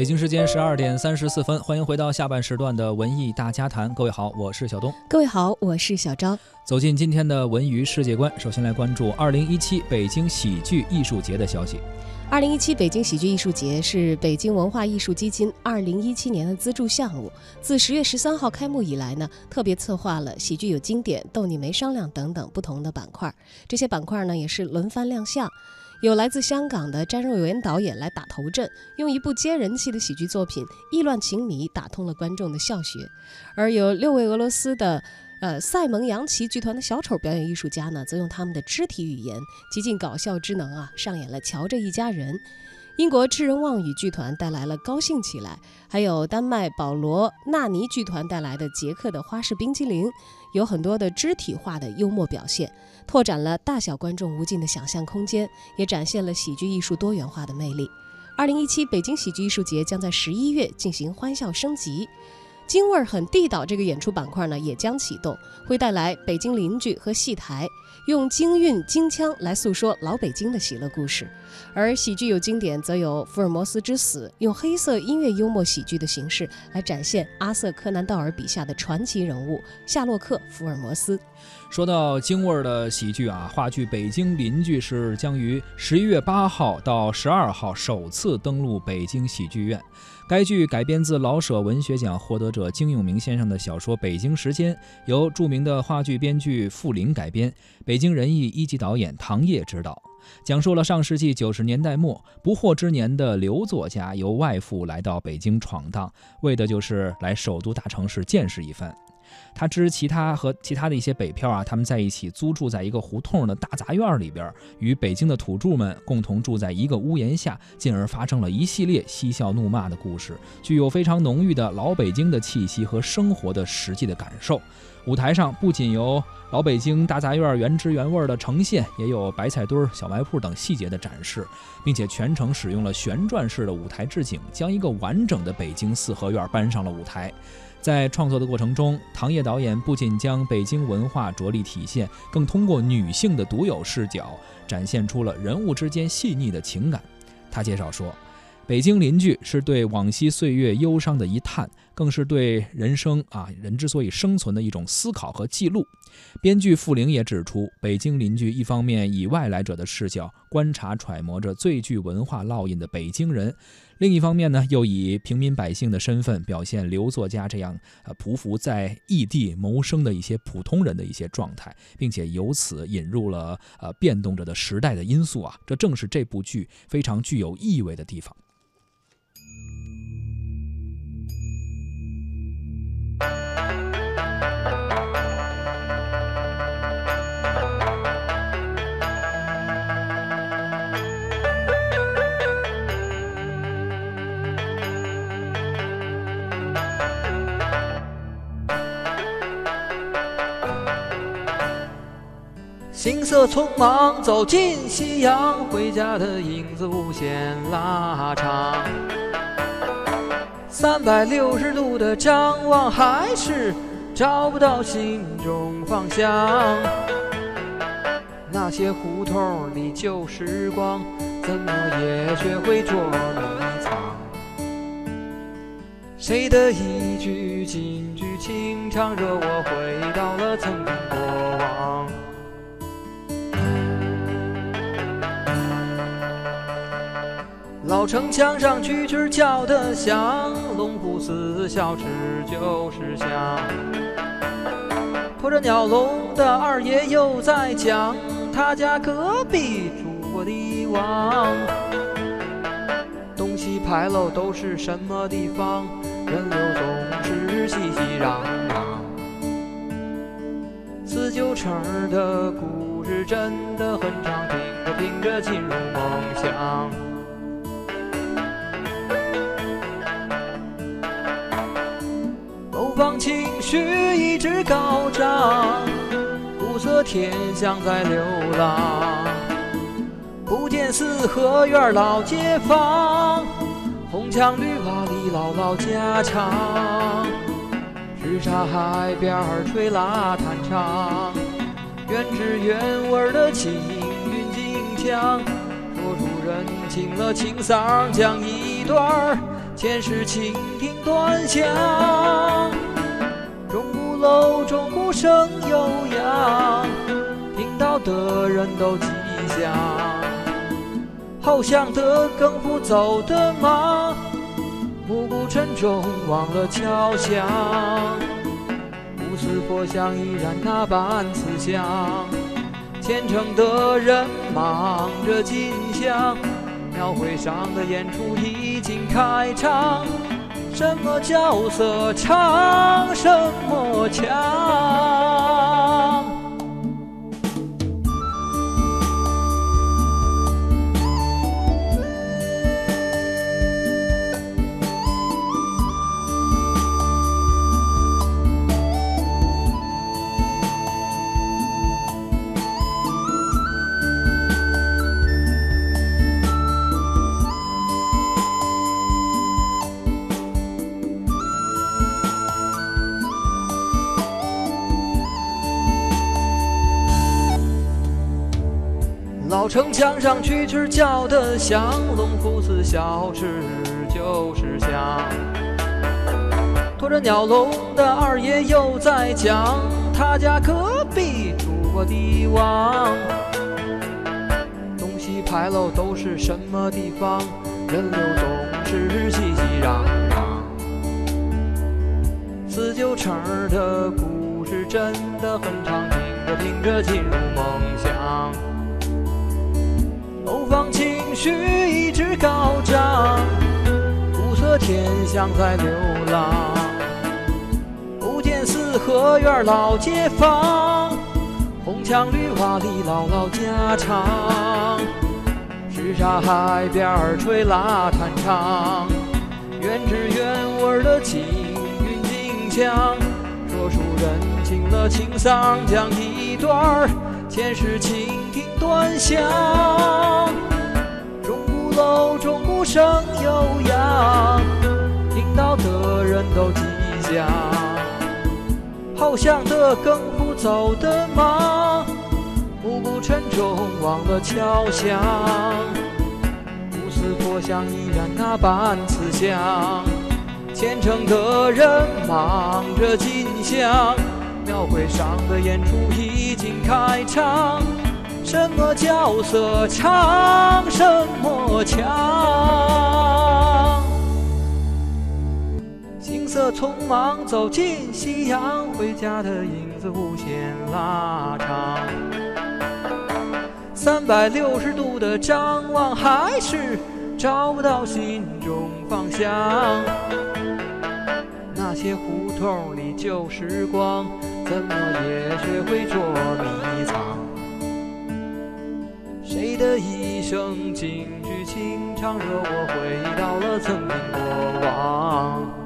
北京时间十二点三十四分，欢迎回到下半时段的文艺大家谈。各位好，我是小东。各位好，我是小张。走进今天的文娱世界观，首先来关注二零一七北京喜剧艺术节的消息。二零一七北京喜剧艺术节是北京文化艺术基金二零一七年的资助项目。自十月十三号开幕以来呢，特别策划了喜剧有经典、逗你没商量等等不同的板块。这些板块呢，也是轮番亮相。有来自香港的詹若元导演来打头阵，用一部接人气的喜剧作品《意乱情迷》打通了观众的笑穴；而有六位俄罗斯的，呃塞蒙扬奇剧团的小丑表演艺术家呢，则用他们的肢体语言、极尽搞笑之能啊，上演了《瞧这一家人》。英国痴人妄语剧团带来了《高兴起来》，还有丹麦保罗纳尼剧团带来的《捷克的花式冰激凌》，有很多的肢体化的幽默表现，拓展了大小观众无尽的想象空间，也展现了喜剧艺术多元化的魅力。二零一七北京喜剧艺术节将在十一月进行欢笑升级。京味儿很地道，这个演出板块呢也将启动，会带来北京邻居和戏台，用京韵京腔来诉说老北京的喜乐故事。而喜剧有经典，则有《福尔摩斯之死》，用黑色音乐幽默喜剧的形式来展现阿瑟·柯南道尔笔下的传奇人物夏洛克·福尔摩斯。说到京味儿的喜剧啊，话剧《北京邻居》是将于十一月八号到十二号首次登陆北京喜剧院。该剧改编自老舍文学奖获得者金永明先生的小说《北京时间》，由著名的话剧编剧傅林改编，北京人艺一级导演唐烨执导，讲述了上世纪九十年代末不惑之年的刘作家由外父来到北京闯荡，为的就是来首都大城市见识一番。他知其他和其他的一些北漂啊，他们在一起租住在一个胡同的大杂院里边，与北京的土著们共同住在一个屋檐下，进而发生了一系列嬉笑怒骂的故事，具有非常浓郁的老北京的气息和生活的实际的感受。舞台上不仅有老北京大杂院原汁原味的呈现，也有白菜墩、小卖铺等细节的展示，并且全程使用了旋转式的舞台置景，将一个完整的北京四合院搬上了舞台。在创作的过程中，唐烨导演不仅将北京文化着力体现，更通过女性的独有视角，展现出了人物之间细腻的情感。他介绍说。北京邻居是对往昔岁月忧伤的一叹，更是对人生啊人之所以生存的一种思考和记录。编剧傅玲也指出，北京邻居一方面以外来者的视角观察揣摩着最具文化烙印的北京人，另一方面呢，又以平民百姓的身份表现刘作家这样呃匍匐在异地谋生的一些普通人的一些状态，并且由此引入了呃变动着的时代的因素啊，这正是这部剧非常具有意味的地方。色匆忙走进夕阳，回家的影子无限拉长。三百六十度的张望，还是找不到心中方向。那些胡同里旧时光，怎么也学会捉迷藏？谁的一句金句情长，惹我回到了曾经过往。老城墙上蛐蛐叫得响，龙虎寺小吃就是香。拖着鸟笼的二爷又在讲他家隔壁住过的王。东西牌楼都是什么地方？人流总是熙熙攘攘。四九城的故事真的很长，听着听着进入梦乡。方情绪一直高涨，古色天香在流浪。不见四合院老街坊，红墙绿瓦里唠唠家常。什刹海边吹拉弹唱，原汁原味的京韵京腔，说出人情了情嗓，讲一段儿前世倾听端详。楼钟鼓声悠扬，听到的人都吉祥。后巷的更不走得忙，暮鼓晨钟忘了敲响。不思佛像依然那般慈祥，虔诚的人忙着进香。庙会上的演出已经开场，什么角色唱什么腔。城墙上蛐蛐叫得响，龙福寺小吃就是香。驮着鸟笼的二爷又在讲，他家隔壁住过帝王。东西牌楼都是什么地方？人流总是熙熙攘攘。四九城的故事真的很长，听着听着进入梦乡。楼房情绪一直高涨，古色天香在流浪。不见四合院老街坊，红墙绿瓦里唠唠家常。什刹海边吹拉弹唱，原汁原味的京韵京腔，说出人情了情桑，讲一段前世情端详。钟鼓楼钟鼓声悠扬，听到的人都吉祥。好想得更夫走得忙，暮鼓晨钟忘了敲响。不思佛像依然那般慈祥，虔诚的人忙着进香。庙会上的演出已经开场，什么角色唱什么腔。行色匆忙走进夕阳，回家的影子无限拉长。三百六十度的张望，还是找不到心中方向。那些胡同里旧时光，怎么也学会捉迷藏？谁的一生京剧清唱，惹我回到了曾经过往。